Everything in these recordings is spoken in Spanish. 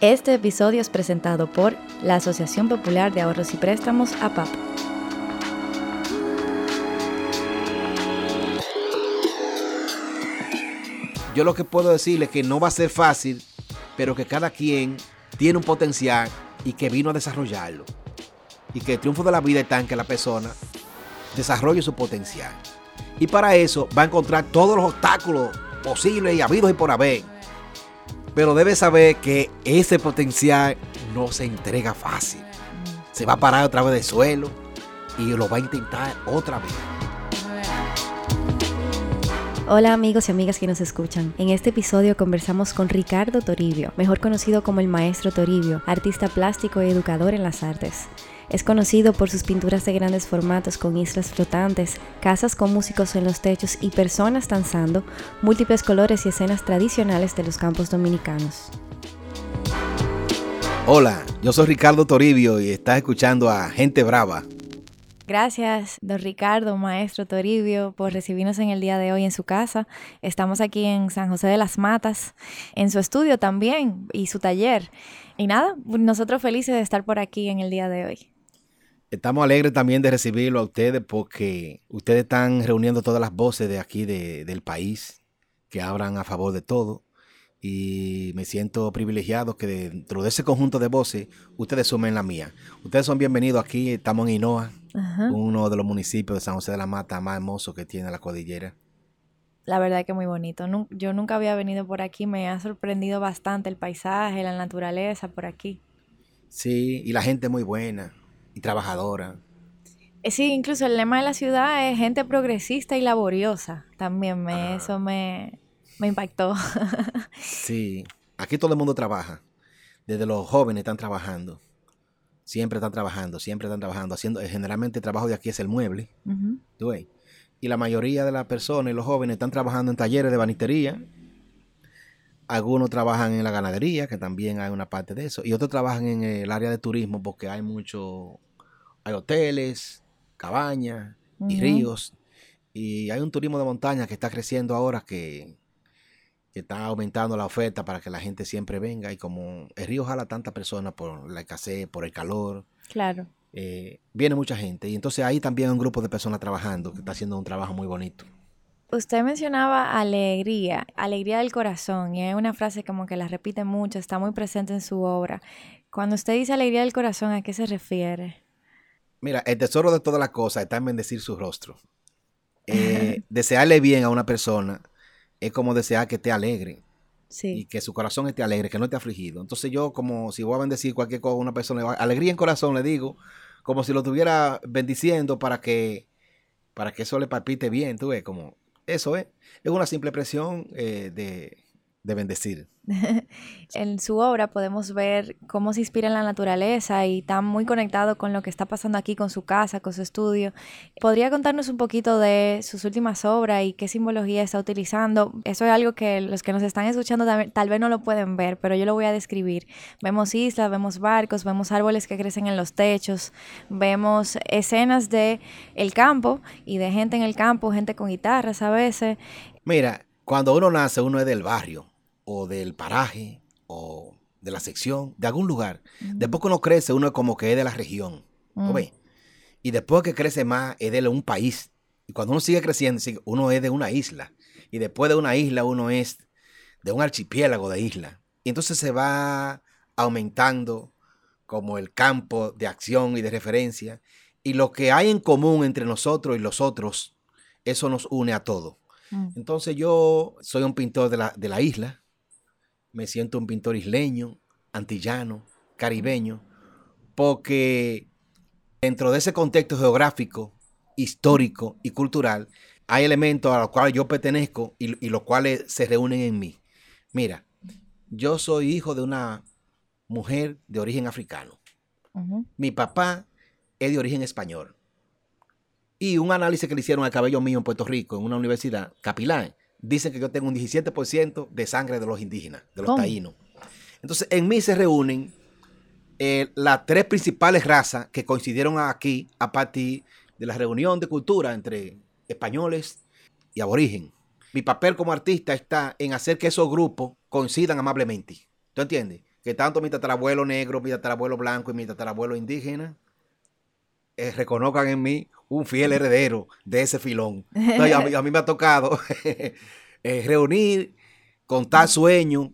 Este episodio es presentado por la Asociación Popular de Ahorros y Préstamos APAP. Yo lo que puedo decirle es que no va a ser fácil, pero que cada quien tiene un potencial y que vino a desarrollarlo. Y que el triunfo de la vida está en que la persona desarrolle su potencial. Y para eso va a encontrar todos los obstáculos posibles y habidos y por haber pero debe saber que ese potencial no se entrega fácil. Se va a parar otra vez del suelo y lo va a intentar otra vez. Hola amigos y amigas que nos escuchan. En este episodio conversamos con Ricardo Toribio, mejor conocido como el Maestro Toribio, artista plástico y educador en las artes. Es conocido por sus pinturas de grandes formatos con islas flotantes, casas con músicos en los techos y personas danzando, múltiples colores y escenas tradicionales de los campos dominicanos. Hola, yo soy Ricardo Toribio y estás escuchando a Gente Brava. Gracias, don Ricardo, maestro Toribio, por recibirnos en el día de hoy en su casa. Estamos aquí en San José de las Matas, en su estudio también y su taller. Y nada, nosotros felices de estar por aquí en el día de hoy. Estamos alegres también de recibirlo a ustedes porque ustedes están reuniendo todas las voces de aquí del país que hablan a favor de todo y me siento privilegiado que dentro de ese conjunto de voces ustedes sumen la mía. Ustedes son bienvenidos aquí, estamos en Hinoa, uno de los municipios de San José de la Mata más hermoso que tiene la cordillera. La verdad que muy bonito. Yo nunca había venido por aquí, me ha sorprendido bastante el paisaje, la naturaleza por aquí. Sí, y la gente muy buena trabajadora. Eh, sí, incluso el lema de la ciudad es gente progresista y laboriosa. También me, ah. eso me, me impactó. sí, aquí todo el mundo trabaja. Desde los jóvenes están trabajando. Siempre están trabajando, siempre están trabajando. Haciendo, eh, generalmente el trabajo de aquí es el mueble. Y la mayoría de las personas y los jóvenes están trabajando en talleres de banistería. Algunos trabajan en la ganadería, que también hay una parte de eso. Y otros trabajan en el área de turismo porque hay mucho hay hoteles, cabañas y ríos. Y hay un turismo de montaña que está creciendo ahora que, está aumentando la oferta para que la gente siempre venga. Y como el río jala tantas personas por la escasez, por el calor. Claro. Eh, viene mucha gente. Y entonces ahí también hay un grupo de personas trabajando que está haciendo un trabajo muy bonito. Usted mencionaba alegría, alegría del corazón, y es una frase como que la repite mucho, está muy presente en su obra. Cuando usted dice alegría del corazón, ¿a qué se refiere? Mira, el tesoro de todas las cosas está en bendecir su rostro. Eh, desearle bien a una persona es como desear que esté alegre. Y que su corazón esté alegre, que no esté afligido. Entonces yo como si voy a bendecir cualquier cosa a una persona, alegría en corazón le digo, como si lo estuviera bendiciendo para que, para que eso le palpite bien, tú ves, como eso es. Es una simple expresión eh, de, de bendecir. en su obra podemos ver cómo se inspira en la naturaleza y está muy conectado con lo que está pasando aquí con su casa, con su estudio. ¿Podría contarnos un poquito de sus últimas obras y qué simbología está utilizando? Eso es algo que los que nos están escuchando tal vez no lo pueden ver, pero yo lo voy a describir. Vemos islas, vemos barcos, vemos árboles que crecen en los techos, vemos escenas de el campo y de gente en el campo, gente con guitarras a veces. Mira, cuando uno nace, uno es del barrio o del paraje o de la sección, de algún lugar. Después que uno crece, uno es como que es de la región. Y después que crece más, es de un país. Y cuando uno sigue creciendo, uno es de una isla. Y después de una isla, uno es de un archipiélago de isla. Y entonces se va aumentando como el campo de acción y de referencia. Y lo que hay en común entre nosotros y los otros, eso nos une a todo. Mm. Entonces yo soy un pintor de la, de la isla, me siento un pintor isleño, antillano, caribeño, porque dentro de ese contexto geográfico, histórico y cultural, hay elementos a los cuales yo pertenezco y, los cuales se reúnen en mí. Mira, yo soy hijo de una mujer de origen africano. Mi papá es de origen español. Y un análisis que le hicieron al cabello mío en Puerto Rico, en una universidad, Capilán, dicen que yo tengo un 17% de sangre de los indígenas, de los taínos. Entonces, en mí se reúnen eh, las tres principales razas que coincidieron aquí a partir de la reunión de cultura entre españoles y aborigen. Mi papel como artista está en hacer que esos grupos coincidan amablemente. ¿Tú entiendes? que tanto mi tatarabuelo negro, mi tatarabuelo blanco y mi tatarabuelo indígena eh, reconozcan en mí un fiel heredero de ese filón. a, mí, me ha tocado eh, reunir, contar sueños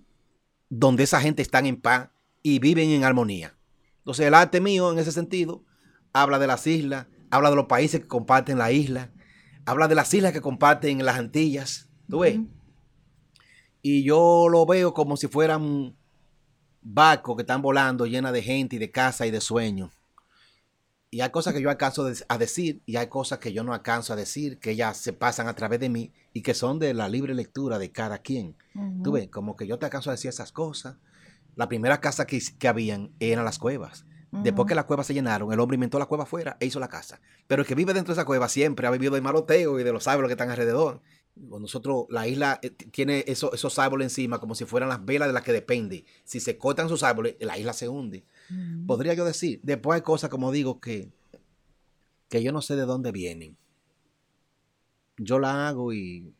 donde esa gente está en paz y viven en armonía. Entonces el arte mío en ese sentido habla de las islas, habla de los países que comparten la isla, habla de las islas que comparten las Antillas, ¿tú ves? Y yo lo veo como si fueran barcos que están volando llenas de gente y de casa y de sueños. Y hay cosas que yo alcanzo a decir y hay cosas que yo no alcanzo a decir, que ya se pasan a través de mí y que son de la libre lectura de cada quien. Tú ves, como que yo te alcanzo a decir esas cosas. La primera casa que, que habían eran las cuevas. Después que las cuevas se llenaron, el hombre inventó la cueva afuera e hizo la casa. Pero el que vive dentro de esa cueva siempre ha vivido de maloteo y de los árboles que están alrededor. Nosotros, la isla eh, tiene esos árboles encima como si fueran las velas de las que depende. Si se cortan sus árboles, la isla se hunde. Podría yo decir. Después hay cosas, como digo, que, que yo no sé de dónde vienen. Yo la hago y,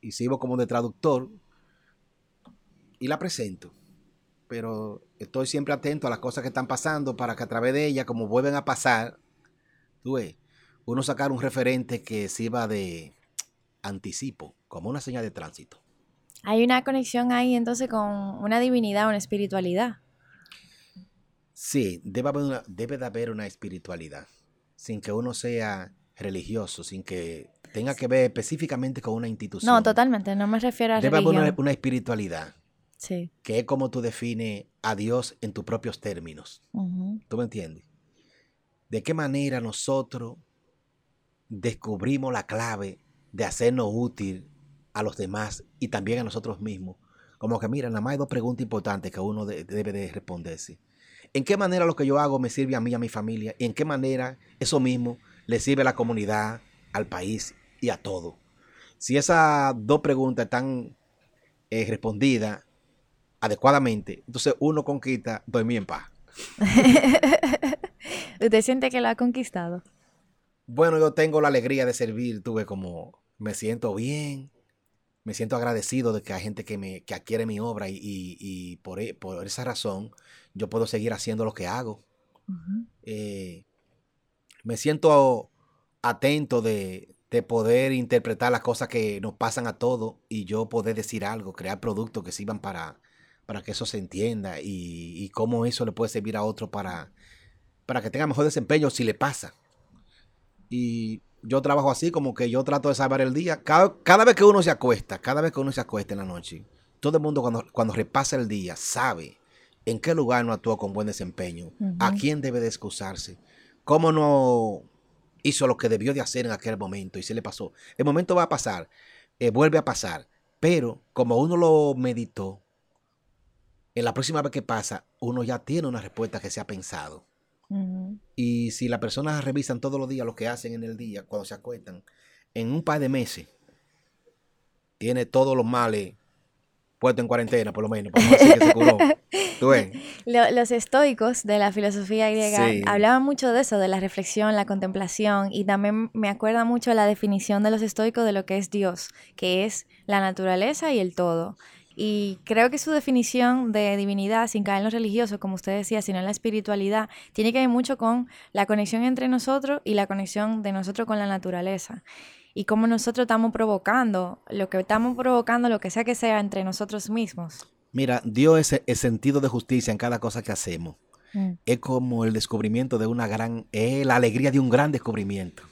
y sirvo como de traductor y la presento. Pero estoy siempre atento a las cosas que están pasando para que a través de ella, como vuelven a pasar, tú ves, uno sacar un referente que sirva de, anticipo, como una señal de tránsito. Hay una conexión ahí entonces con una divinidad, una espiritualidad. Sí, debe, haber una, debe de haber una espiritualidad, sin que uno sea religioso, sin que tenga que ver específicamente con una institución. No, totalmente, no me refiero a debe haber una, una, espiritualidad. Sí. Que es como tú defines a Dios en tus propios términos. ¿Tú me entiendes? ¿De qué manera nosotros descubrimos la clave de hacernos útil a los demás y también a nosotros mismos. Como que, mira, nada más hay dos preguntas importantes que uno debe de responderse. ¿En qué manera lo que yo hago me sirve a mí y a mi familia? ¿Y en qué manera eso mismo le sirve a la comunidad, al país y a todo? Si esas dos preguntas están eh, respondidas adecuadamente, entonces uno conquista dormir en paz. ¿Usted siente que lo ha conquistado? Bueno, yo tengo la alegría de servir, tuve como me siento bien, me siento agradecido de que hay gente que me que adquiere mi obra y, por, e, por, esa razón yo puedo seguir haciendo lo que hago. Eh, me siento atento de, poder interpretar las cosas que nos pasan a todos y yo poder decir algo, crear productos que sirvan para, para que eso se entienda y, y cómo eso le puede servir a otro para, para que tenga mejor desempeño si le pasa. Y yo trabajo así, como que yo trato de salvar el día. Cada, vez que uno se acuesta, cada vez que uno se acuesta en la noche, todo el mundo cuando, cuando repasa el día sabe en qué lugar no actuó con buen desempeño, a quién debe de excusarse, cómo no hizo lo que debió de hacer en aquel momento y se le pasó. El momento va a pasar, eh, vuelve a pasar, pero como uno lo meditó, en la próxima vez que pasa, uno ya tiene una respuesta que se ha pensado. Y si las personas revisan todos los días lo que hacen en el día, cuando se acuestan, en un par de meses, tiene todos los males puestos en cuarentena, por lo menos, para decir que se curó. Los estoicos de la filosofía griega hablaban mucho de eso, de la reflexión, la contemplación, y también me acuerda mucho la definición de los estoicos de lo que es Dios, que es la naturaleza y el todo. Y creo que su definición de divinidad, sin caer en lo religioso, como usted decía, sino en la espiritualidad, tiene que ver mucho con la conexión entre nosotros y la conexión de nosotros con la naturaleza. Y cómo nosotros estamos provocando, lo que estamos provocando, lo que sea que sea, entre nosotros mismos. Mira, Dios es el sentido de justicia en cada cosa que hacemos. Mm. Es como el descubrimiento de una gran, es la alegría de un gran descubrimiento.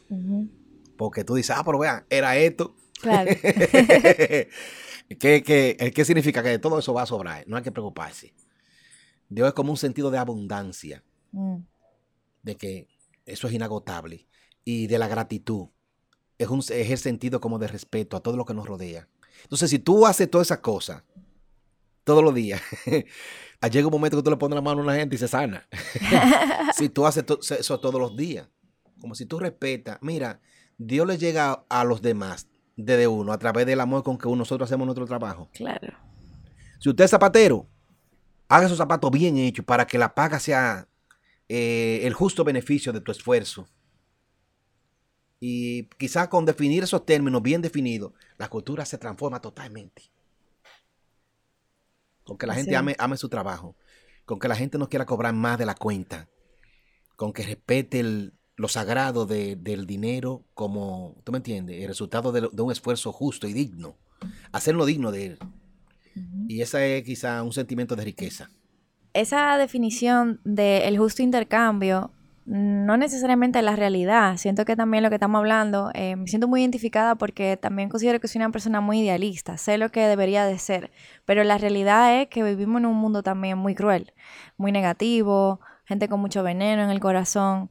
Porque tú dices, ah, pero vean, era esto. Claro. ¿Qué, qué, significa? Que todo eso va a sobrar, no hay que preocuparse. Dios es como un sentido de abundancia, mm. de que eso es inagotable, y de la gratitud. Es, un, es el sentido como de respeto a todo lo que nos rodea. Entonces, si tú haces todas esas cosas todos los días, llega un momento que tú le pones la mano a una gente y se sana. si tú haces eso todos los días, como si tú respetas, mira, Dios le llega a los demás desde uno, a través del amor con que nosotros hacemos nuestro trabajo. Claro. Si usted es zapatero, haga esos zapatos bien hechos para que la paga sea eh, el justo beneficio de tu esfuerzo. Y quizás con definir esos términos bien definidos, la cultura se transforma totalmente. con que la gente ame, ame su trabajo, con que la gente no quiera cobrar más de la cuenta, con que respete el, lo sagrado del dinero como, ¿tú me entiendes? El resultado de, un esfuerzo justo y digno. Hacerlo digno de él. Y ese es quizá un sentimiento de riqueza. Esa definición del justo intercambio no necesariamente la realidad. Siento que también lo que estamos hablando, eh, me siento muy identificada porque también considero que soy una persona muy idealista, sé lo que debería de ser, pero la realidad es que vivimos en un mundo también muy cruel, muy negativo, gente con mucho veneno en el corazón.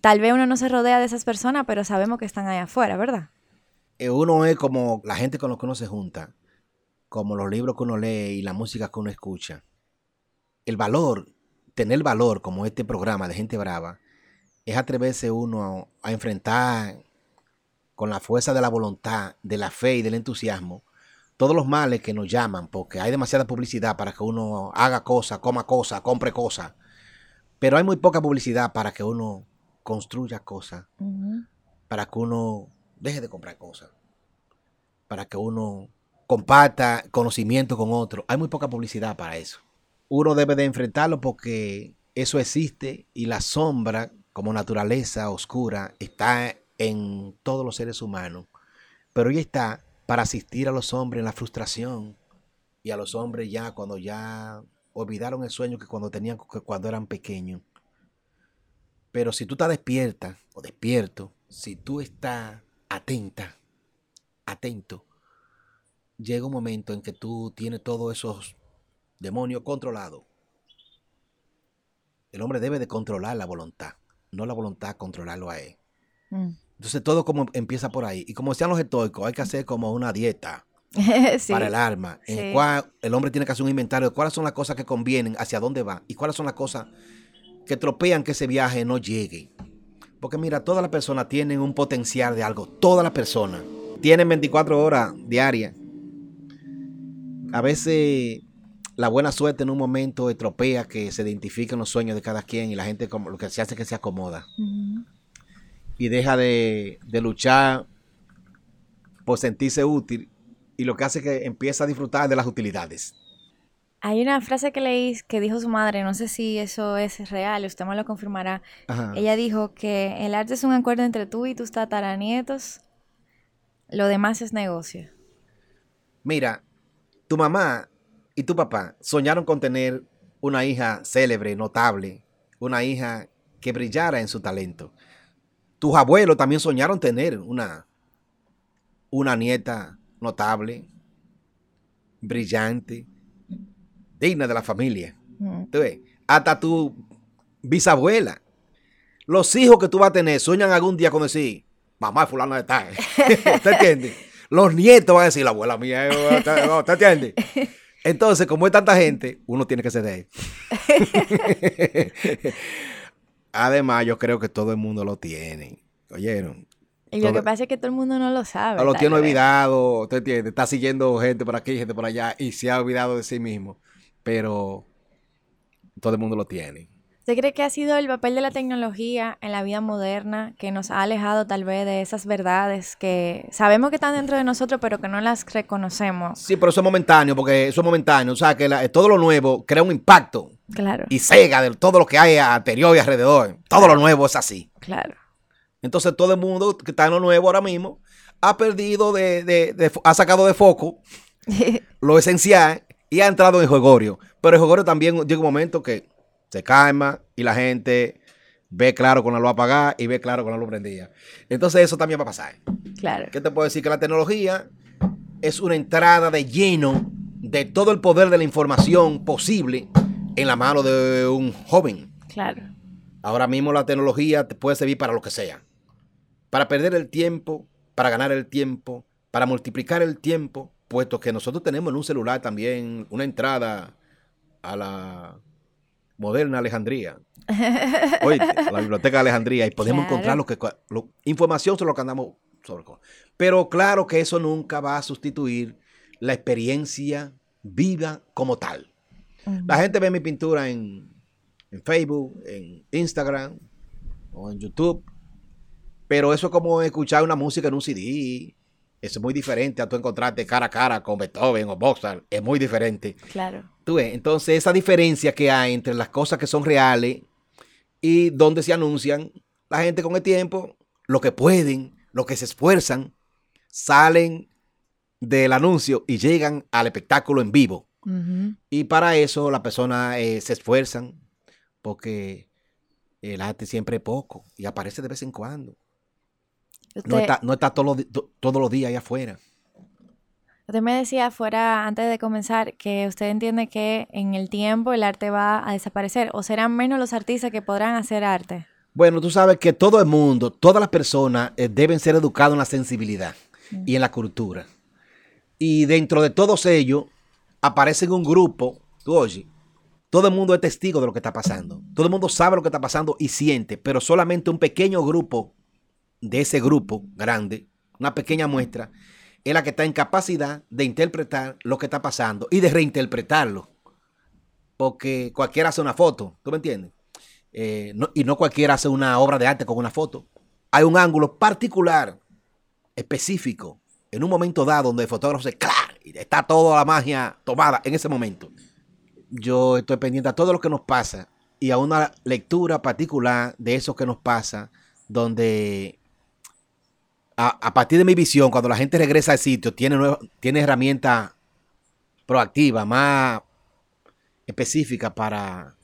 Tal vez uno no se rodea de esas personas, pero sabemos que están allá afuera, ¿verdad? Eh, uno es como la gente con la que uno se junta, como los libros que uno lee y la música que uno escucha. El valor, tener valor como este programa de Gente Brava, es atreverse uno a, a enfrentar con la fuerza de la voluntad, de la fe y del entusiasmo todos los males que nos llaman, porque hay demasiada publicidad para que uno haga cosas, coma cosas, compre cosas. Pero hay muy poca publicidad para que uno construya cosas, para que uno deje de comprar cosas, para que uno comparta conocimiento con otro. Hay muy poca publicidad para eso. Uno debe de enfrentarlo porque eso existe y la sombra como naturaleza oscura está en todos los seres humanos. Pero ella está para asistir a los hombres en la frustración y a los hombres ya cuando ya olvidaron el sueño que cuando tenían que cuando eran pequeños. Pero si tú estás despierta o despierto, si tú estás atenta, atento, llega un momento en que tú tienes todos esos demonios controlados. El hombre debe de controlar la voluntad, no la voluntad controlarlo a él. Mm. Entonces todo como empieza por ahí. Y como decían los estoicos, hay que hacer como una dieta para el alma, en el cual el hombre tiene que hacer un inventario de cuáles son las cosas que convienen, hacia dónde va, y cuáles son las cosas que tropean que ese viaje no llegue. Porque mira, todas las personas tienen un potencial de algo, todas las personas tienen 24 horas diarias. A veces la buena suerte en un momento estropea que se identifiquen los sueños de cada quien y la gente como lo que se hace es que se acomoda. Y deja de, de luchar por sentirse útil y lo que hace que empieza a disfrutar de las utilidades. Hay una frase que leí que dijo su madre, no sé si eso es real, usted me lo confirmará. Ella dijo que el arte es un acuerdo entre tú y tus tataranietos, lo demás es negocio. Mira, tu mamá y tu papá soñaron con tener una hija célebre, notable, una hija que brillara en su talento. Tus abuelos también soñaron tener una, una nieta notable, brillante, digna de la familia. Hasta tu bisabuela. Los hijos que tú vas a tener sueñan algún día con decir, mamá fulano de tal. ¿Usted entiende? Los nietos van a decir, la abuela mía, ¿usted entiende? Entonces, como hay tanta gente, uno tiene que ceder. Además, yo creo que todo el mundo lo tiene. ¿Oyeron? Y lo que pasa es que todo el mundo no lo sabe. lo tiene olvidado, ¿usted entiende? Está siguiendo gente por aquí, gente por allá, y se ha olvidado de sí mismo. Pero todo el mundo lo tiene. ¿Usted cree que ha sido el papel de la tecnología en la vida moderna que nos ha alejado tal vez de esas verdades que sabemos que están dentro de nosotros, pero que no las reconocemos? Sí, pero eso es momentáneo, porque eso es momentáneo. O sea, que todo lo nuevo crea un impacto. Claro. Y cega de todo lo que hay anterior y alrededor. Todo lo nuevo es así. Claro. Entonces todo el mundo que está en lo nuevo ahora mismo ha perdido de, ha sacado de foco lo esencial y ha entrado en juegorio. Pero el juegorio también llega un momento que se calma y la gente ve claro con la luz apagada y ve claro con la luz prendida. Entonces eso también va a pasar. Claro. ¿Qué te puedo decir? Que la tecnología es una entrada de lleno de todo el poder de la información posible en la mano de un joven. Claro. Ahora mismo la tecnología te puede servir para lo que sea para perder el tiempo, para ganar el tiempo, para multiplicar el tiempo, puesto que nosotros tenemos en un celular también una entrada a la moderna Alejandría. Oye, a la biblioteca de Alejandría y podemos encontrar lo que información sobre lo que andamos sobre. Pero claro que eso nunca va a sustituir la experiencia viva como tal. La gente ve mi pintura en, en Facebook, en Instagram o en YouTube pero eso es como escuchar una música en un CD. Es muy diferente a tú encontrarte cara a cara con Beethoven o Mozart. Es muy diferente. Claro. Tú ves, entonces esa diferencia que hay entre las cosas que son reales y donde se anuncian, la gente con el tiempo, lo que pueden, lo que se esfuerzan, salen del anuncio y llegan al espectáculo en vivo. Y para eso las personas eh, se esfuerzan porque el arte siempre es poco y aparece de vez en cuando. No está, no está todos los días allá afuera. Usted me decía fuera, antes de comenzar, que usted entiende que en el tiempo el arte va a desaparecer o serán menos los artistas que podrán hacer arte. Bueno, tú sabes que todo el mundo, todas las personas eh, deben ser educados en la sensibilidad y en la cultura. Y dentro de todos ellos aparecen un grupo, tú oye, todo el mundo es testigo de lo que está pasando. Todo el mundo sabe lo que está pasando y siente, pero solamente un pequeño grupo de ese grupo grande, una pequeña muestra, es la que está en capacidad de interpretar lo que está pasando y de reinterpretarlo. Porque cualquiera hace una foto, ¿tú me entiendes? Eh, y no cualquiera hace una obra de arte con una foto. Hay un ángulo particular, específico, en un momento dado donde el fotógrafo se claro y está toda la magia tomada en ese momento. Yo estoy pendiente a todo lo que nos pasa y a una lectura particular de eso que nos pasa, donde a, partir de mi visión, cuando la gente regresa al sitio, tiene, tiene herramientas proactivas, más específicas para...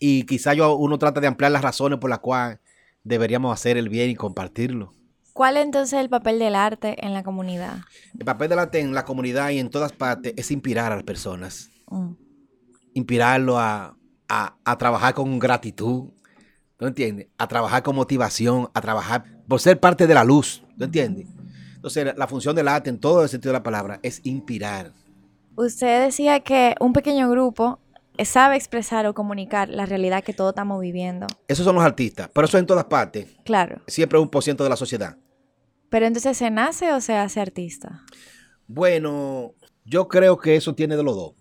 Y quizá yo, uno trata de ampliar las razones por las cuales deberíamos hacer el bien y compartirlo. ¿Cuál es entonces el papel del arte en la comunidad? El papel del arte en la comunidad y en todas partes es inspirar a las personas. Mm. Inspirarlo a, a, trabajar con gratitud, ¿tú entiendes? A trabajar con motivación, a trabajar por ser parte de la luz, ¿tú entiendes? Entonces, la función del arte en todo el sentido de la palabra es inspirar. Usted decía que un pequeño grupo sabe expresar o comunicar la realidad que todos estamos viviendo. Esos son los artistas, pero eso es en todas partes. Claro. Siempre un por ciento de la sociedad. Pero entonces, ¿se nace o se hace artista? Bueno, yo creo que eso tiene de los dos.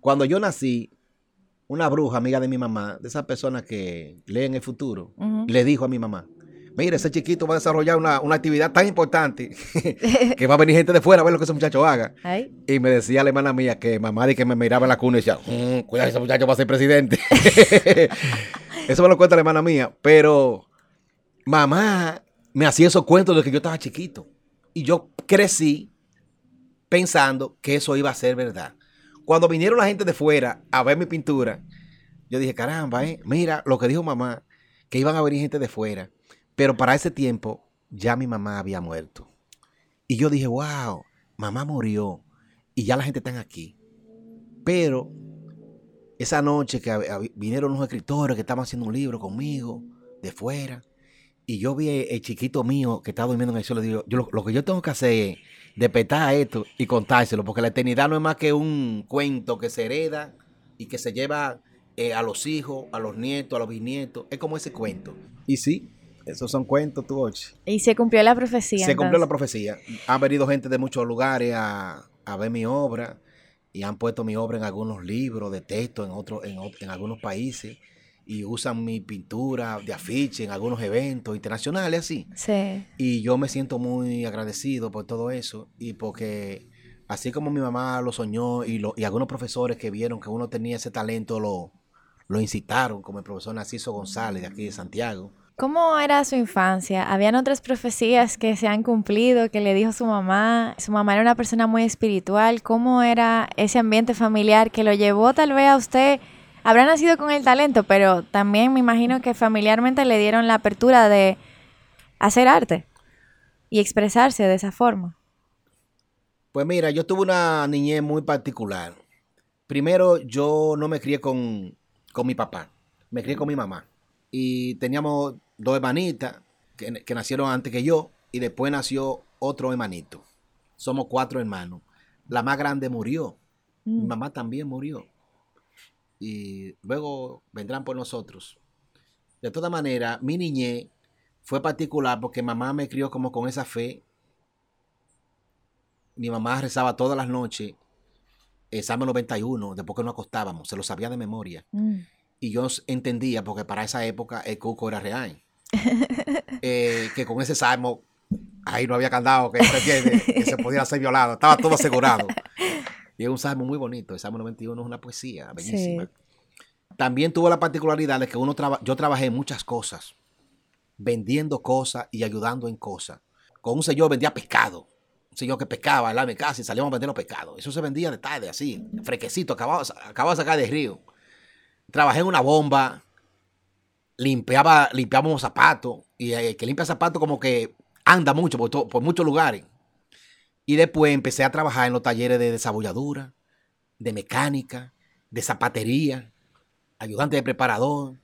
Cuando yo nací, una bruja amiga de mi mamá, de esas personas que leen el futuro, le dijo a mi mamá, mire, ese chiquito va a desarrollar una, actividad tan importante que va a venir gente de fuera a ver lo que ese muchacho haga. Y me decía la hermana mía que mamá de que me miraba en la cuna y decía, mm, cuidado, ese muchacho va a ser presidente. eso me lo cuenta la hermana mía. Pero mamá me hacía esos cuentos de que yo estaba chiquito. Y yo crecí pensando que eso iba a ser verdad. Cuando vinieron la gente de fuera a ver mi pintura, yo dije, caramba, eh, mira lo que dijo mamá, que iban a venir gente de fuera. Pero para ese tiempo ya mi mamá había muerto. Y yo dije, wow, mamá murió y ya la gente está aquí. Pero esa noche que vinieron los escritores que estaban haciendo un libro conmigo de fuera, y yo vi el chiquito mío que estaba durmiendo en el suelo, digo, yo, lo, que yo tengo que hacer es despertar esto y contárselo, porque la eternidad no es más que un cuento que se hereda y que se lleva eh, a los hijos, a los nietos, a los bisnietos. Es como ese cuento. Y sí, esos son cuentos, tú, Y se cumplió la profecía. Se cumplió la profecía. Han venido gente de muchos lugares a, ver mi obra y han puesto mi obra en algunos libros de texto en, otros en, en algunos países y usan mi pintura de afiche en algunos eventos internacionales así. Sí. Y yo me siento muy agradecido por todo eso y porque así como mi mamá lo soñó y, lo, y algunos profesores que vieron que uno tenía ese talento lo, lo incitaron, como el profesor Narciso González de aquí de Santiago. ¿Cómo era su infancia? ¿Habían otras profecías que se han cumplido, que le dijo su mamá? Su mamá era una persona muy espiritual. ¿Cómo era ese ambiente familiar que lo llevó tal vez a usted habrá nacido con el talento, pero también me imagino que familiarmente le dieron la apertura de hacer arte y expresarse de esa forma. Pues mira, yo tuve una niñez muy particular. Primero, yo no me crié con, mi papá, me crié con mi mamá. Y teníamos dos hermanitas que, que nacieron antes que yo y después nació otro hermanito. Somos cuatro hermanos. La más grande murió. Mi mm. mamá también murió y luego vendrán por nosotros. De toda manera, mi niñez fue particular porque mamá me crió como con esa fe. Mi mamá rezaba todas las noches el Salmo 91, después que nos acostábamos, se lo sabía de memoria. Mm. Y yo entendía, porque para esa época el cuco era real. Eh, que con ese salmo, ahí no había candado, que, que se podía ser violado, estaba todo asegurado. Y es un salmo muy bonito. El Salmo 91 es una poesía bellísima. También tuvo la particularidad de que uno yo trabajé en muchas cosas, vendiendo cosas y ayudando en cosas. Con un señor vendía pescado. Un señor que pescaba en la mi casa y salíamos a vender los pescados. Eso se vendía de tarde, así, frequecito, acababa, acababa de sacar del río. Trabajé en una bomba, limpiaba, limpiábamos zapatos. Y el que limpia zapatos como que anda mucho por, por muchos lugares. Y después empecé a trabajar en los talleres de desabolladura, de mecánica, de zapatería, ayudante de preparador,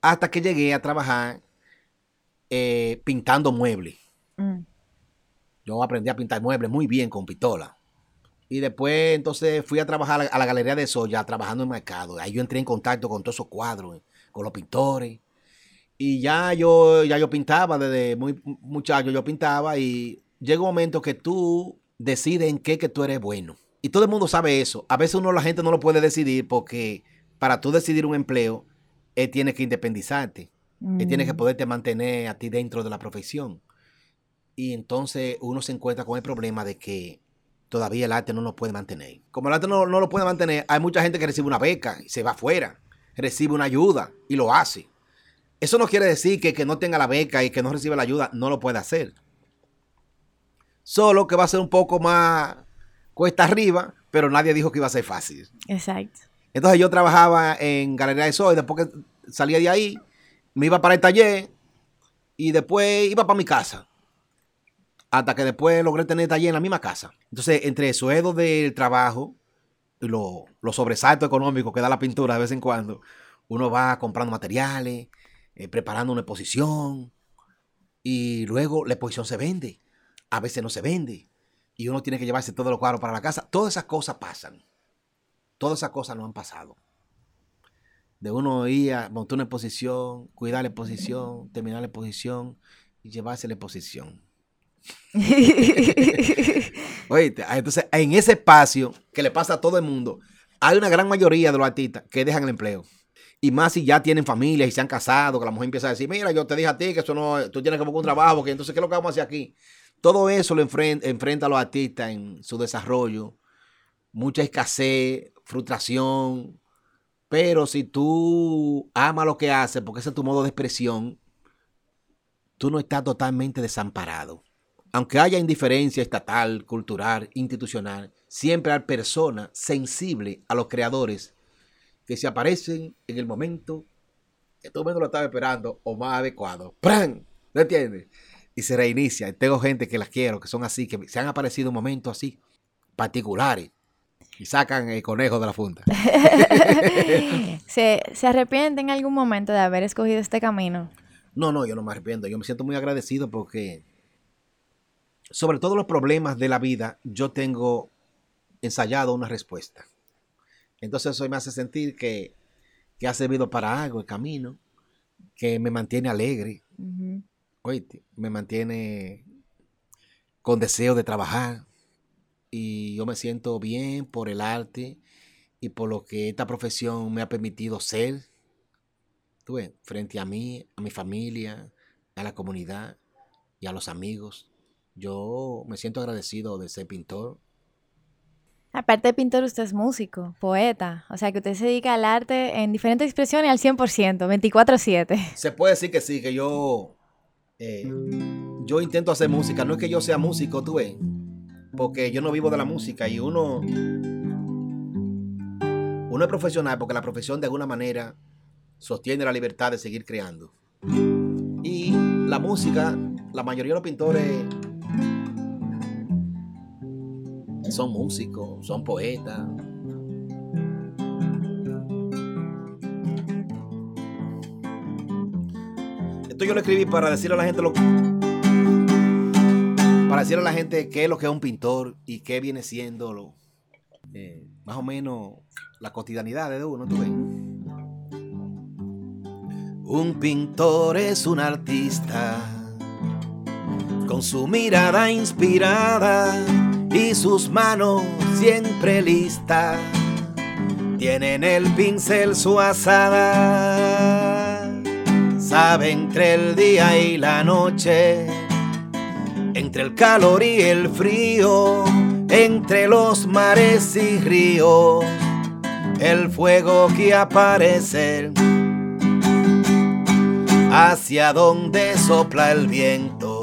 hasta que llegué a trabajar eh, pintando muebles. Mm. Yo aprendí a pintar muebles muy bien con pistola. Y después entonces fui a trabajar a la, Galería de Soya, trabajando en mercado. Ahí yo entré en contacto con todos esos cuadros, con los pintores. Y ya yo, ya yo pintaba, desde muy muchacho yo pintaba y llega un momento que tú decides en qué que tú eres bueno. Y todo el mundo sabe eso. A veces uno la gente no lo puede decidir porque para tú decidir un empleo, él tiene que independizarte. Él tiene que mm. poderte mantener a ti dentro de la profesión. Y entonces uno se encuentra con el problema de que todavía el arte no lo puede mantener. Como el arte no, no lo puede mantener, hay mucha gente que recibe una beca y se va afuera, recibe una ayuda y lo hace. Eso no quiere decir que que no tenga la beca y que no reciba la ayuda no lo puede hacer. Solo que va a ser un poco más cuesta arriba, pero nadie dijo que iba a ser fácil. Exacto. Entonces yo trabajaba en Galería de Sol, después que salía de ahí, me iba para el taller y después iba para mi casa. Hasta que después logré tener taller en la misma casa. Entonces, entre el sueldo del trabajo y los sobresaltos económicos que da la pintura de vez en cuando, uno va comprando materiales, eh, preparando una exposición y luego la exposición se vende a veces no se vende y uno tiene que llevarse todos los cuadros para la casa. Todas esas cosas pasan. Todas esas cosas no han pasado. De uno ir a montar una exposición, cuidar la exposición, terminar la exposición y llevarse la exposición. Oíste, ah, entonces en ese espacio que le pasa a todo el mundo, hay una gran mayoría de los artistas que dejan el empleo. Y más si ya tienen familia y se han casado, que la mujer empieza a decir, mira, yo te dije a ti que eso no, tú tienes que buscar un trabajo, que entonces, ¿qué es lo que vamos a hacer aquí? Todo eso lo enfrenta, a los artistas en su desarrollo. Mucha escasez, frustración. Pero si tú amas lo que haces, porque ese es tu modo de expresión, tú no estás totalmente desamparado. Aunque haya indiferencia estatal, cultural, institucional, siempre hay personas sensibles a los creadores que se aparecen en el momento que todo el mundo lo estaba esperando o más adecuado. ¡Pran! ¿No entiendes? Y se reinicia. Tengo gente que las quiero, que son así, que se han aparecido momentos así, particulares, y sacan el conejo de la funda. ¿Se, ¿Se arrepiente en algún momento de haber escogido este camino? No, no, yo no me arrepiento. Yo me siento muy agradecido porque sobre todos los problemas de la vida, yo tengo ensayado una respuesta. Entonces eso me hace sentir que, que ha servido para algo el camino, que me mantiene alegre, oíste, me mantiene con deseo de trabajar y yo me siento bien por el arte y por lo que esta profesión me ha permitido ser, tú frente a mí, a mi familia, a la comunidad y a los amigos. Yo me siento agradecido de ser pintor. Aparte de pintor, usted es músico, poeta. O sea, que usted se dedica al arte en diferentes expresiones al 100%, 24/7. Se puede decir que sí, que yo eh, yo intento hacer música. No es que yo sea músico, tú ves. Porque yo no vivo de la música y uno. Uno es profesional porque la profesión de alguna manera sostiene la libertad de seguir creando. Y la música, la mayoría de los pintores son músicos, son poetas, yo lo escribí para decirle a la gente lo para decirle a la gente qué es lo que es un pintor y qué viene siendo lo, eh, más o menos la cotidianidad de uno, ¿tú ves? Un pintor es un artista con su mirada inspirada y sus manos siempre listas. Tienen el pincel su asada entre el día y la noche, entre el calor y el frío, entre los mares y ríos, el fuego que aparece hacia donde sopla el viento,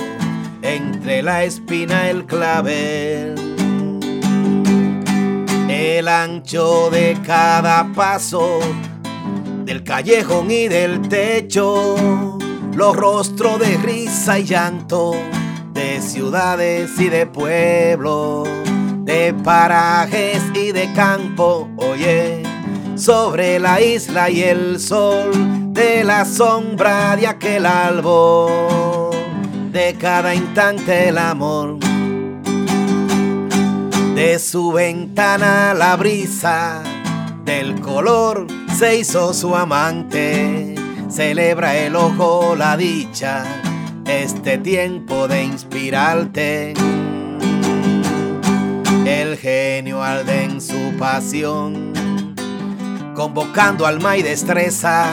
entre la espina el clavel. El ancho de cada paso, del callejón y del techo, los rostros de risa y llanto, de ciudades y de pueblos, de parajes y de campo, oye, sobre la isla y el sol de la sombra de aquel árbol, de cada instante el amor. De su ventana la brisa, del color se hizo su amante. Celebra el ojo la dicha, este tiempo de inspirarte. El genio alde en su pasión, convocando alma y destreza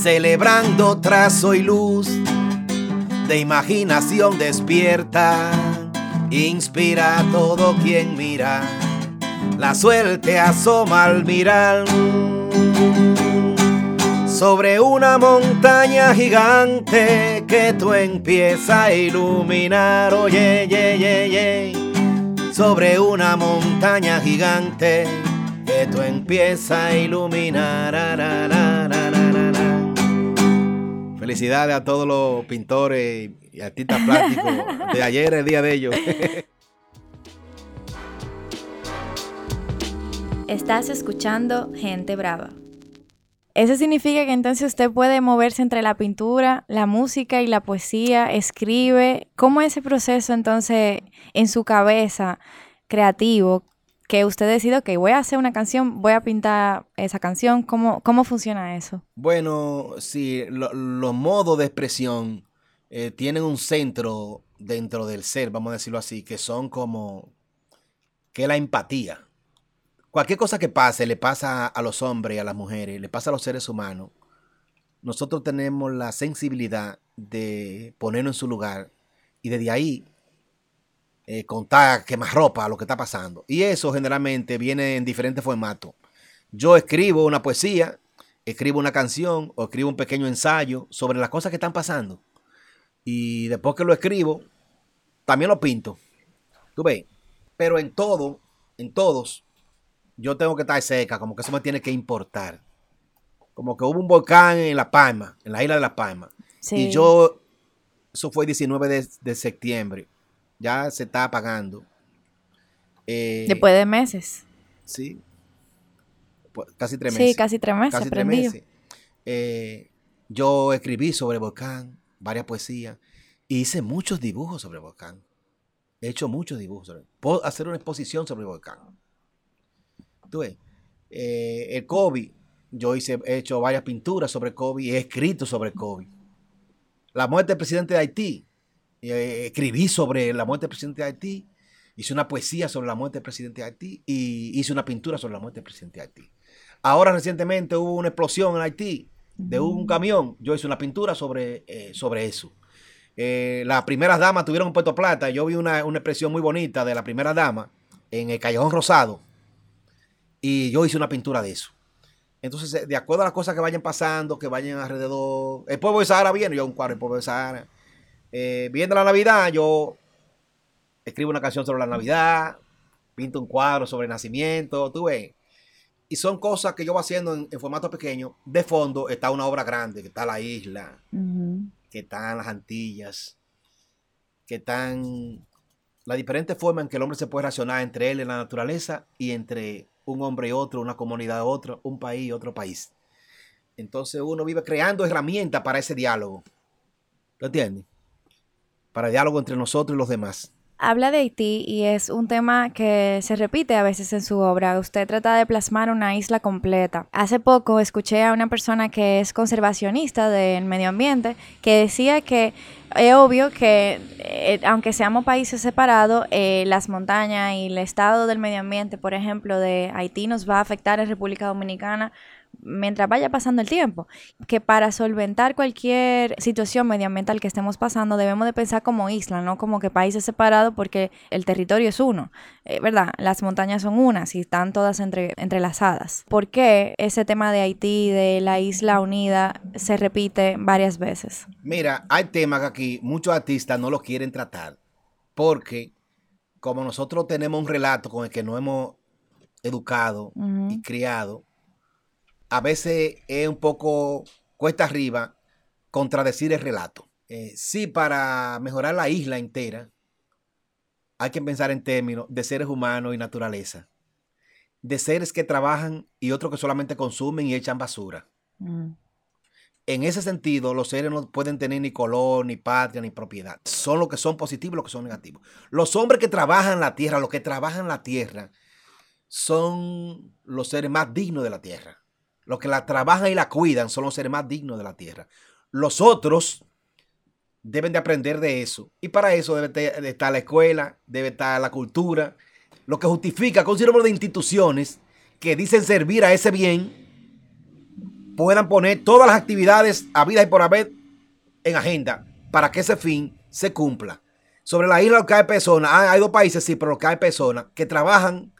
celebrando trazo y luz de imaginación despierta, inspira a todo quien mira, la suerte asoma al mirar. Sobre una montaña gigante que tú empiezas a iluminar, oye, ye, ye, ye. Sobre una montaña gigante que tú empiezas a iluminar. Felicidades a todos los pintores y artistas plásticos de ayer, el día de ellos. Estás escuchando Gente Brava. Eso significa que entonces usted puede moverse entre la pintura, la música y la poesía, escribe. ¿Cómo es ese proceso entonces en su cabeza creativo? que usted decide, que voy a hacer una canción, voy a pintar esa canción. ¿Cómo, cómo funciona eso? Bueno, sí, los modos de expresión eh, tienen un centro dentro del ser, vamos a decirlo así, que son como que la empatía. Cualquier cosa que pase, le pasa a los hombres y a las mujeres, le pasa a los seres humanos. Nosotros tenemos la sensibilidad de ponernos en su lugar y desde ahí eh, contar más ropa lo que está pasando. Y eso generalmente viene en diferentes formatos. Yo escribo una poesía, escribo una canción o escribo un pequeño ensayo sobre las cosas que están pasando. Y después que lo escribo, también lo pinto. Tú ves. Pero en todo, en todos, yo tengo que estar seca, como que eso me tiene que importar. Como que hubo un volcán en La Palma, en la isla de La Palma. Y yo, eso fue el 19 de, de septiembre ya se está apagando. Eh, Después de meses. Sí. Pues, casi tres meses. Sí, casi tres meses. Casi tres meses. Eh, yo escribí sobre volcán, varias poesías, y hice muchos dibujos sobre volcán. He hecho muchos dibujos sobre. Puedo hacer una exposición sobre volcán. Tú ves, eh, el COVID, yo hice, he hecho varias pinturas sobre COVID y he escrito sobre COVID. La muerte del presidente de Haití, eh, escribí sobre la muerte del presidente de Haití, hice una poesía sobre la muerte del presidente de Haití y hice una pintura sobre la muerte del presidente de Haití. Ahora recientemente hubo una explosión en Haití de un camión, yo hice una pintura sobre, eh, sobre eso. Eh, las primeras damas tuvieron un Puerto Plata, yo vi una, una expresión muy bonita de la primera dama en el Callejón Rosado y yo hice una pintura de eso. Entonces, de acuerdo a las cosas que vayan pasando, que vayan alrededor, el pueblo de Sahara viene, yo un cuadro del pueblo de Sahara eh, viendo la Navidad, yo escribo una canción sobre la Navidad, pinto un cuadro sobre el nacimiento, tú ves. Y son cosas que yo voy haciendo en, formato pequeño. De fondo está una obra grande, que está la isla, que están las Antillas, que están la diferente forma en que el hombre se puede relacionar entre él y la naturaleza y entre un hombre y otro, una comunidad otro, un país y otro país. Entonces uno vive creando herramientas para ese diálogo. ¿Lo entiendes? para diálogo entre nosotros y los demás. Habla de Haití y es un tema que se repite a veces en su obra. Usted trata de plasmar una isla completa. Hace poco escuché a una persona que es conservacionista del medio ambiente que decía que es obvio que eh, aunque seamos países separados, eh, las montañas y el estado del medio ambiente, por ejemplo, de Haití nos va a afectar en República Dominicana mientras vaya pasando el tiempo. Que para solventar cualquier situación medioambiental que estemos pasando, debemos de pensar como isla, no como que países separados, porque el territorio es uno, eh, ¿verdad? Las montañas son unas y están todas entre, entrelazadas. ¿Por qué ese tema de Haití, de la isla unida, se repite varias veces? Mira, hay temas que aquí muchos artistas no lo quieren tratar, porque como nosotros tenemos un relato con el que no hemos educado y criado, a veces es un poco cuesta arriba contradecir el relato. Eh, sí, para mejorar la isla entera, hay que pensar en términos de seres humanos y naturaleza, de seres que trabajan y otros que solamente consumen y echan basura. Mm. En ese sentido, los seres no pueden tener ni color, ni patria, ni propiedad. Son los que son positivos y los que son negativos. Los hombres que trabajan la tierra, los que trabajan la tierra, son los seres más dignos de la tierra. Los que la trabajan y la cuidan son los seres más dignos de la tierra. Los otros deben de aprender de eso. Y para eso debe estar la escuela, debe estar la cultura, lo que justifica con un de instituciones que dicen servir a ese bien, puedan poner todas las actividades a vida y por haber en agenda para que ese fin se cumpla. Sobre la isla que hay personas, ah, hay dos países, sí, pero que hay personas que trabajan,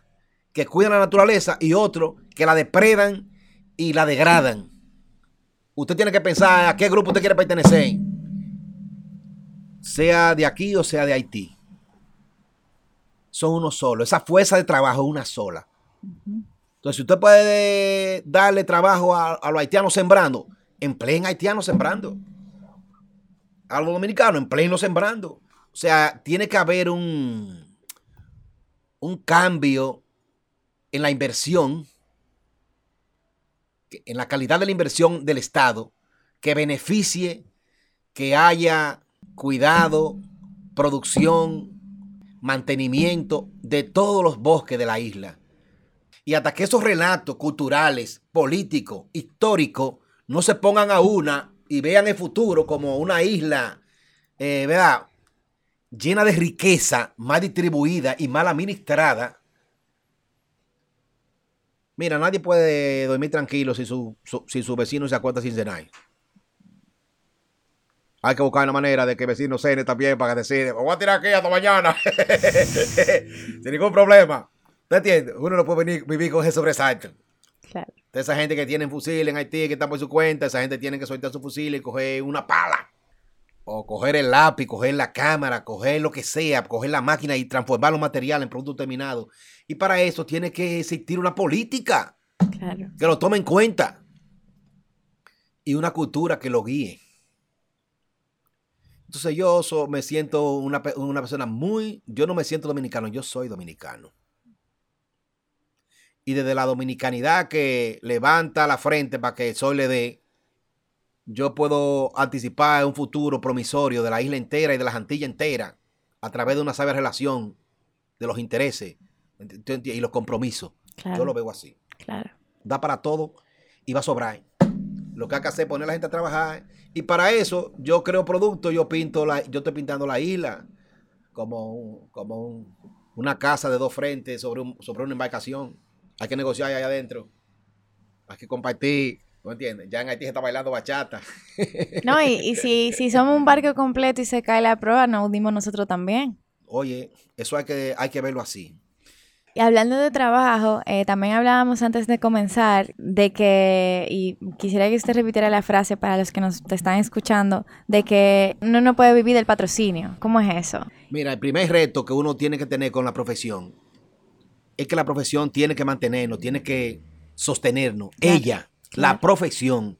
que cuidan la naturaleza y otros que la depredan y la degradan. Usted tiene que pensar a qué grupo usted quiere pertenecer. Sea de aquí o sea de Haití. Son uno solo. Esa fuerza de trabajo es una sola. Entonces, si usted puede darle trabajo a, los haitianos sembrando, empleen haitianos sembrando. A los dominicanos, empleenlos sembrando. O sea, tiene que haber un, un cambio en la inversión en la calidad de la inversión del Estado que beneficie que haya cuidado, producción, mantenimiento de todos los bosques de la isla. Y hasta que esos relatos culturales, políticos, históricos, no se pongan a una y vean el futuro como una isla, eh, ¿verdad? Llena de riqueza, mal distribuida y mal administrada, Mira, nadie puede dormir tranquilo si su, si su vecino se acuesta sin cenar. Hay que buscar una manera de que el vecino cene también para que decide, voy a tirar aquí hasta mañana. sin ningún problema. ¿Te entiendes? Uno no puede venir, vivir con ese sobresalto. Claro. esa gente que tiene fusil en Haití, que está por su cuenta, esa gente tiene que soltar su fusil y coger una pala. O coger el lápiz, coger la cámara, coger lo que sea, coger la máquina y transformar los materiales en productos terminados. Y para eso tiene que existir una política que lo tome en cuenta y una cultura que lo guíe. Entonces yo me siento una, una, persona muy, yo no me siento dominicano, yo soy dominicano. Y desde la dominicanidad que levanta la frente para que el sol le dé, yo puedo anticipar un futuro promisorio de la isla entera y de las Antillas entera a través de una sabia relación de los intereses y los compromisos. Yo lo veo así. Claro. Da para todo y va a sobrar. Lo que hay que hacer es poner a la gente a trabajar. Y para eso yo creo productos, yo pinto la, yo estoy pintando la isla como, como una casa de dos frentes sobre, sobre una embarcación. Hay que negociar ahí adentro. Hay que compartir. ¿No entiendes? Ya en Haití se está bailando bachata. No, y, si, si somos un barco completo y se cae la prueba, nos unimos nosotros también. Oye, eso hay que, hay que verlo así. Y hablando de trabajo, eh, también hablábamos antes de comenzar de que, y quisiera que usted repitiera la frase para los que nos están escuchando, de que uno no puede vivir del patrocinio. ¿Cómo es eso? Mira, el primer reto que uno tiene que tener con la profesión es que la profesión tiene que mantenernos, tiene que sostenernos. Ella, la profesión.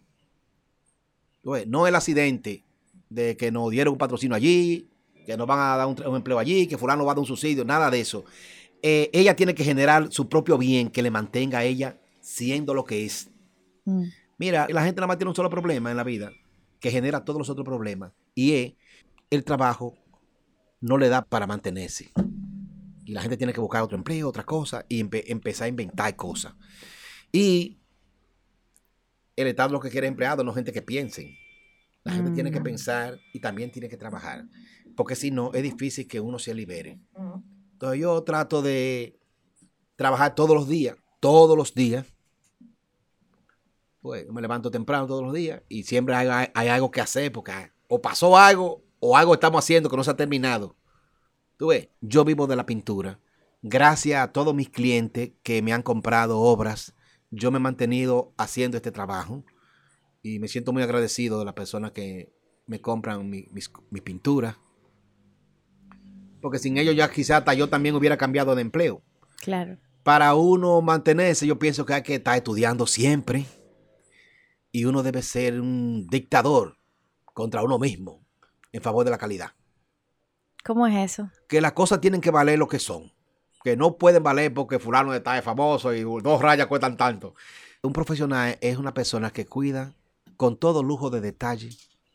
No el accidente de que nos dieron un patrocinio allí, que nos van a dar un, un empleo allí, que fulano va a dar un subsidio, nada de eso eh, ella tiene que generar su propio bien que le mantenga a ella siendo lo que es. Mm. Mira, la gente nada más tiene un solo problema en la vida que genera todos los otros problemas y es el trabajo no le da para mantenerse. Y la gente tiene que buscar otro empleo, otra cosa y empezar a inventar cosas. Y el Estado lo que quiere empleados, no gente que piensen. La gente tiene que mm. pensar y también tiene que trabajar. Porque si no, es difícil que uno se libere. Entonces yo trato de trabajar todos los días, todos los días, Pues me levanto temprano todos los días y siempre hay, hay algo que hacer porque o pasó algo o algo estamos haciendo que no se ha terminado. Tú ves, yo vivo de la pintura. Gracias a todos mis clientes que me han comprado obras, yo me he mantenido haciendo este trabajo y me siento muy agradecido de las personas que me compran mi, mis, pinturas. Porque sin ellos ya quizás hasta yo también hubiera cambiado de empleo. Claro. Para uno mantenerse, yo pienso que hay que estar estudiando siempre. Y uno debe ser un dictador contra uno mismo en favor de la calidad. ¿Cómo es eso? Que las cosas tienen que valer lo que son. Que no pueden valer porque fulano está de famoso y dos rayas cuestan tanto. Un profesional es una persona que cuida con todo lujo de detalle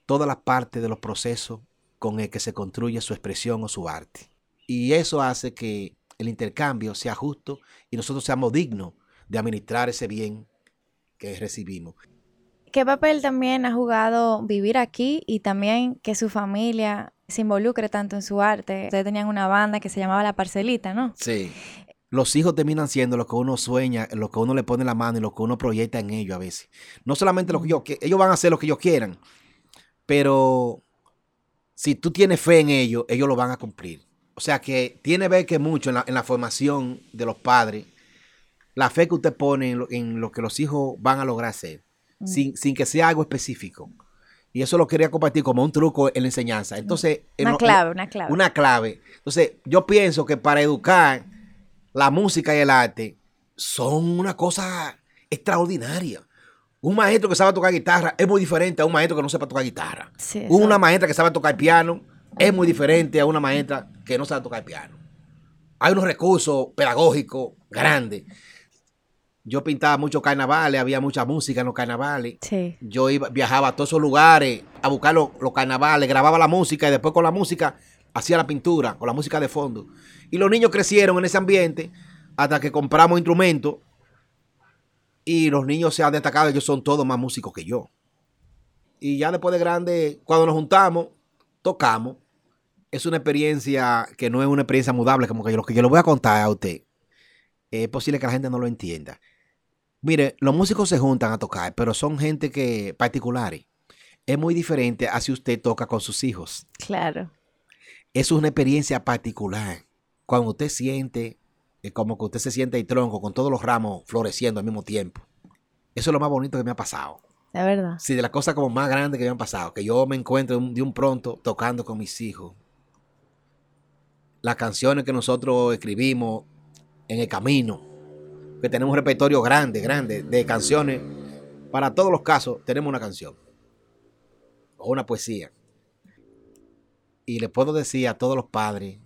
todas las partes de los procesos con el que se construye su expresión o su arte. Y eso hace que el intercambio sea justo y nosotros seamos dignos de administrar ese bien que recibimos. ¿Qué papel también ha jugado vivir aquí y también que su familia se involucre tanto en su arte? Ustedes tenían una banda que se llamaba La Parcelita, ¿no? Sí. Los hijos terminan siendo lo que uno sueña, lo que uno le pone en la mano y lo que uno proyecta en ellos a veces. No solamente lo que yo, ellos van a hacer lo que ellos quieran, pero si tú tienes fe en ellos, ellos lo van a cumplir. O sea que tiene que ver que mucho en la, formación de los padres, la fe que usted pone en lo que los hijos van a lograr hacer sin, que sea algo específico. Y eso lo quería compartir como un truco en la enseñanza. Entonces, una clave, una clave. Una clave. Entonces, yo pienso que para educar, la música y el arte son una cosa extraordinaria. Un maestro que sabe tocar guitarra es muy diferente a un maestro que no sepa tocar guitarra. una maestra que sabe tocar piano es muy diferente a una maestra que no sabe tocar piano. Hay unos recursos pedagógicos grandes yo pintaba muchos carnavales, había mucha música en los carnavales. Yo iba, viajaba a todos esos lugares a buscar los, carnavales, grababa la música y después con la música hacía la pintura, con la música de fondo. Y los niños crecieron en ese ambiente hasta que compramos instrumentos y los niños se han destacado, ellos son todos más músicos que yo. Y ya después de grande, cuando nos juntamos, tocamos. Es una experiencia que no es una experiencia mudable, como que lo que yo le voy a contar a usted. Es posible que la gente no lo entienda. Mire, los músicos se juntan a tocar, pero son gente que particulares. Es muy diferente a si usted toca con sus hijos. Claro. Es una experiencia particular. Cuando usted siente, es como que usted se siente el tronco con todos los ramos floreciendo al mismo tiempo. Eso es lo más bonito que me ha pasado. De verdad. Sí, de las cosas como más grandes que me han pasado. Que yo me encuentro de un pronto tocando con mis hijos. Las canciones que nosotros escribimos en el camino que tenemos un repertorio grande, grande de canciones. Para todos los casos tenemos una canción o una poesía. Y le puedo decir a todos los padres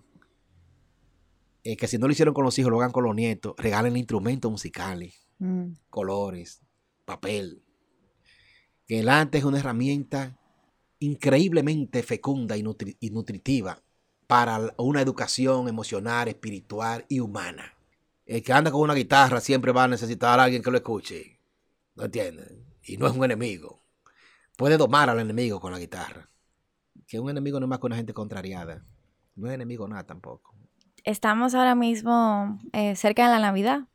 eh, que si no lo hicieron con los hijos, lo hagan con los nietos. Regalen instrumentos musicales, mm. colores, papel. Que el arte es una herramienta increíblemente fecunda y nutritiva para una educación emocional, espiritual y humana el que anda con una guitarra siempre va a necesitar a alguien que lo escuche. ¿No entiendes? Y no es un enemigo. Puede domar al enemigo con la guitarra. Que un enemigo no es más que una gente contrariada. No es enemigo nada tampoco. Estamos ahora mismo eh, cerca de la Navidad.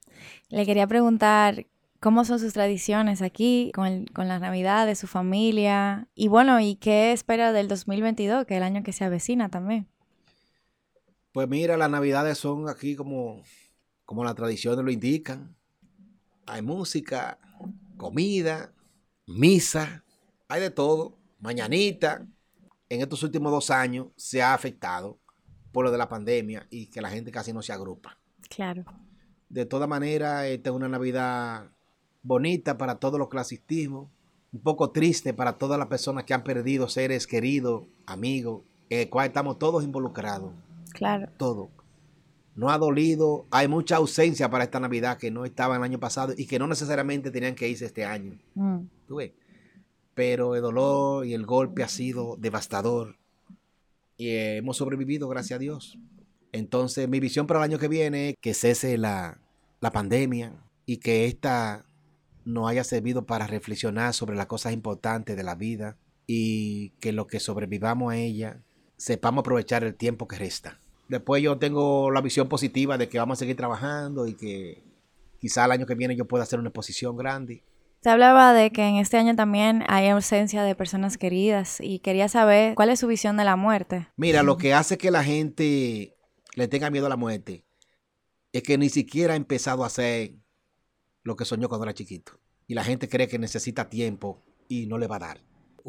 Le quería preguntar cómo son sus tradiciones aquí con, con, la Navidad de su familia. Y bueno, ¿y qué espera del 2022, que es el año que se avecina también? Pues mira, las Navidades son aquí como como las tradiciones lo indican. Hay música, comida, misa, hay de todo. Mañanita, en estos últimos dos años se ha afectado por lo de la pandemia y que la gente casi no se agrupa. Claro. De todas maneras, esta es una Navidad bonita para todos los que un poco triste para todas las personas que han perdido seres queridos, amigos, en el cual estamos todos involucrados. Claro. Todo no ha dolido. Hay mucha ausencia para esta Navidad que no estaba el año pasado y que no necesariamente tenían que irse este año. Mm. Pero el dolor y el golpe ha sido devastador y hemos sobrevivido, gracias a Dios. Entonces, mi visión para el año que viene es que cese la, la pandemia y que esta nos haya servido para reflexionar sobre las cosas importantes de la vida y que lo que sobrevivamos a ella sepamos aprovechar el tiempo que resta. Después yo tengo la visión positiva de que vamos a seguir trabajando y que quizá el año que viene yo pueda hacer una exposición grande Se hablaba de que en este año también hay ausencia de personas queridas y quería saber cuál es su visión de la muerte. Mira, lo que hace que la gente le tenga miedo a la muerte es que ni siquiera ha empezado a hacer lo que soñó cuando era chiquito. Y la gente cree que necesita tiempo y no le va a dar.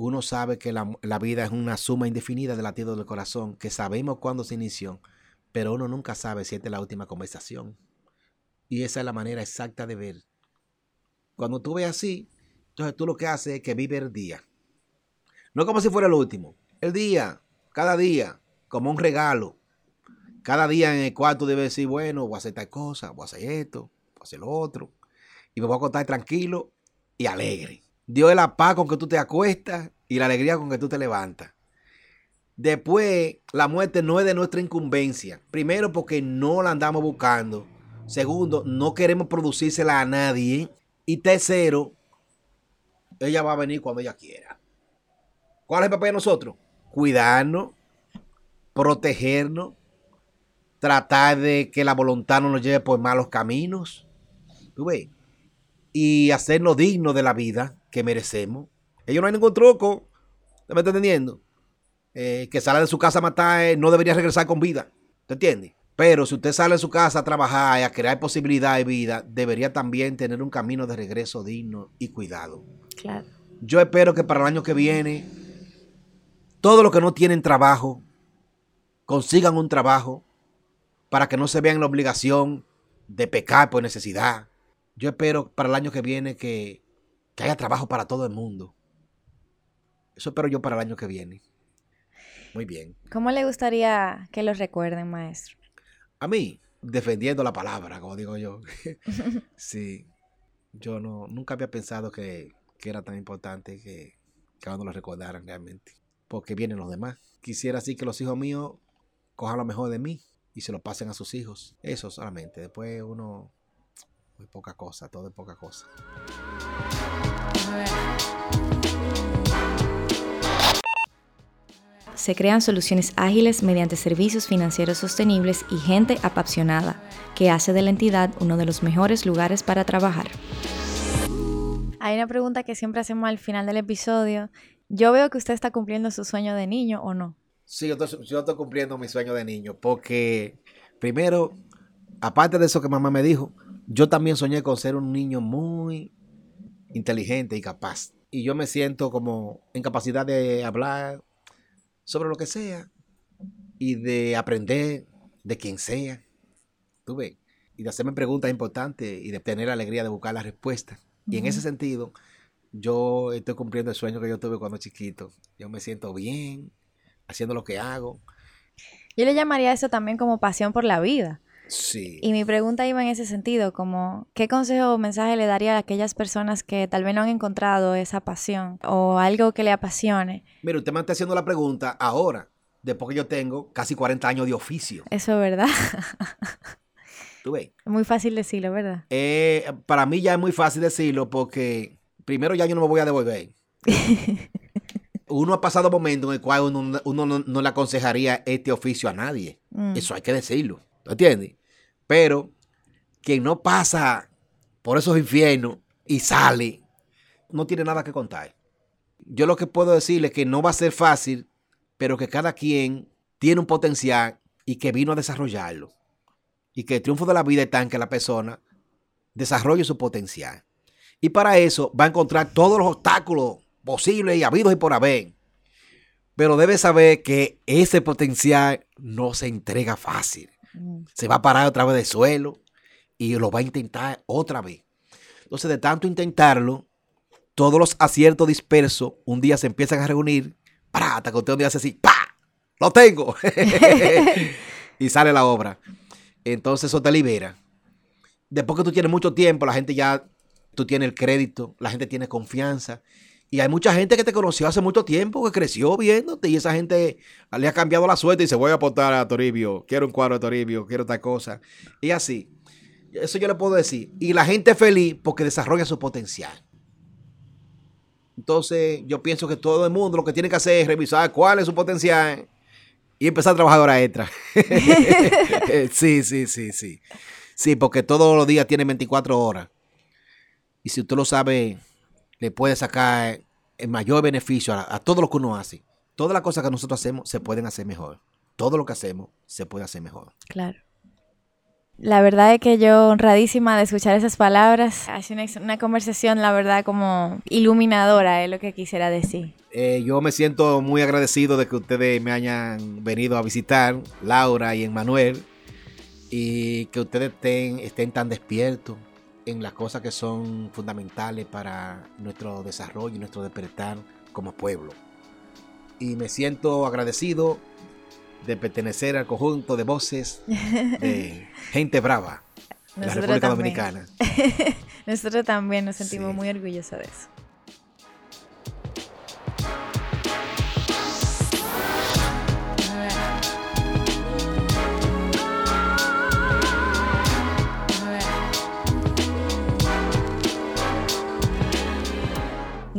Uno sabe que la, vida es una suma indefinida de latidos del corazón, que sabemos cuándo se inició, pero uno nunca sabe si esta es la última conversación. Y esa es la manera exacta de ver. Cuando tú ves así, entonces tú lo que haces es que vive el día. No como si fuera el último. El día, cada día, como un regalo. Cada día en el cual tú debes decir, bueno, voy a hacer tal cosa, voy a hacer esto, voy a hacer lo otro. Y me voy a contar tranquilo y alegre. Dios es la paz con que tú te acuestas y la alegría con que tú te levantas. Después, la muerte no es de nuestra incumbencia. Primero, porque no la andamos buscando. Segundo, no queremos producírsela a nadie. Y tercero, ella va a venir cuando ella quiera. ¿Cuál es el papel de nosotros? Cuidarnos, protegernos, tratar de que la voluntad no nos lleve por malos caminos. ¿Tú ves? Y hacernos dignos de la vida que merecemos. Ellos no hay ningún truco. ¿Te me está entendiendo? Eh, que sale de su casa a matar eh, no debería regresar con vida. ¿Te entiendes? Pero si usted sale de su casa a trabajar y a crear posibilidad de vida, debería también tener un camino de regreso digno y cuidado. Claro. Yo espero que para el año que viene, todos los que no tienen trabajo, consigan un trabajo para que no se vean la obligación de pecar por necesidad. Yo espero para el año que viene que, que haya trabajo para todo el mundo. Eso espero yo para el año que viene. Muy bien. ¿Cómo le gustaría que lo recuerden, maestro? A mí, defendiendo la palabra, como digo yo. sí. Yo no, nunca había pensado que, era tan importante que, que uno lo recordaran realmente. Porque vienen los demás. Quisiera así que los hijos míos cojan lo mejor de mí y se lo pasen a sus hijos. Eso solamente. Después uno, muy poca cosa, todo es poca cosa. Se crean soluciones ágiles mediante servicios financieros sostenibles y gente apasionada, que hace de la entidad uno de los mejores lugares para trabajar. Hay una pregunta que siempre hacemos al final del episodio. Yo veo que usted está cumpliendo su sueño de niño o no. Sí, yo estoy, cumpliendo mi sueño de niño porque, primero, aparte de eso que mamá me dijo, yo también soñé con ser un niño muy inteligente y capaz. Y yo me siento como en capacidad de hablar sobre lo que sea y de aprender de quien sea. Tú ves, y de hacerme preguntas importantes y de tener la alegría de buscar las respuestas. Y en ese sentido, yo estoy cumpliendo el sueño que yo tuve cuando chiquito. Yo me siento bien, haciendo lo que hago. Yo le llamaría eso también como pasión por la vida. Sí. Y mi pregunta iba en ese sentido, como, ¿qué consejo o mensaje le daría a aquellas personas que tal vez no han encontrado esa pasión o algo que le apasione? Mira, usted me está haciendo la pregunta ahora, después que yo tengo casi 40 años de oficio. Eso es verdad. ¿Tú ves? Es muy fácil decirlo, ¿verdad? Eh, para mí ya es muy fácil decirlo porque primero ya yo no me voy a devolver. uno ha pasado momentos en el cual uno, no, le aconsejaría este oficio a nadie. Mm. Eso hay que decirlo. ¿Tú entiendes? Pero quien no pasa por esos infiernos y sale, no tiene nada que contar. Yo lo que puedo decirle es que no va a ser fácil, pero que cada quien tiene un potencial y que vino a desarrollarlo. Y que el triunfo de la vida está en que la persona desarrolle su potencial. Y para eso va a encontrar todos los obstáculos posibles y habidos y por haber. Pero debe saber que ese potencial no se entrega fácil. Mm. Se va a parar otra vez de suelo y lo va a intentar otra vez. Entonces, de tanto intentarlo, todos los aciertos dispersos un día se empiezan a reunir. para Hasta que usted un día hace así, ¡pa! ¡Lo tengo! y sale la obra. Entonces, eso te libera. Después que tú tienes mucho tiempo, la gente ya, tú tienes el crédito, la gente tiene confianza y hay mucha gente que te conoció hace mucho tiempo, que creció viéndote y esa gente le ha cambiado la suerte y se voy a aportar a Toribio, quiero un cuadro de Toribio, quiero tal cosa. Y así. Eso yo le puedo decir. Y la gente es feliz porque desarrolla su potencial. Entonces yo pienso que todo el mundo lo que tiene que hacer es revisar cuál es su potencial y empezar a trabajar hora extra. sí, sí, sí, sí. Sí, porque todos los días tiene 24 horas. Y si usted lo sabe le puede sacar el mayor beneficio a, a todo lo que uno hace. Todas las cosas que nosotros hacemos se pueden hacer mejor. Todo lo que hacemos se puede hacer mejor. Claro. La verdad es que yo honradísima de escuchar esas palabras. Ha sido una, una conversación, la verdad, como iluminadora, es lo que quisiera decir. Eh, yo me siento muy agradecido de que ustedes me hayan venido a visitar, Laura y Emmanuel, y que ustedes estén, estén tan despiertos en las cosas que son fundamentales para nuestro desarrollo y nuestro despertar como pueblo. Y me siento agradecido de pertenecer al conjunto de voces de gente brava de la República también. Dominicana. Nosotros también nos sentimos Sí. muy orgullosos de eso.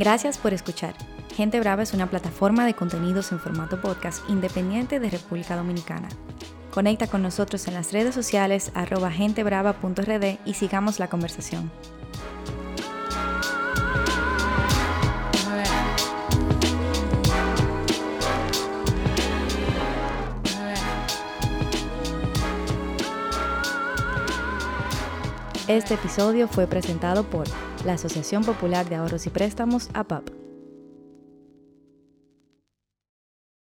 Gracias por escuchar. Gente Brava es una plataforma de contenidos en formato podcast independiente de República Dominicana. Conecta con nosotros en las redes sociales arroba y sigamos la conversación. Este episodio fue presentado por la Asociación Popular de Ahorros y Préstamos, APAP.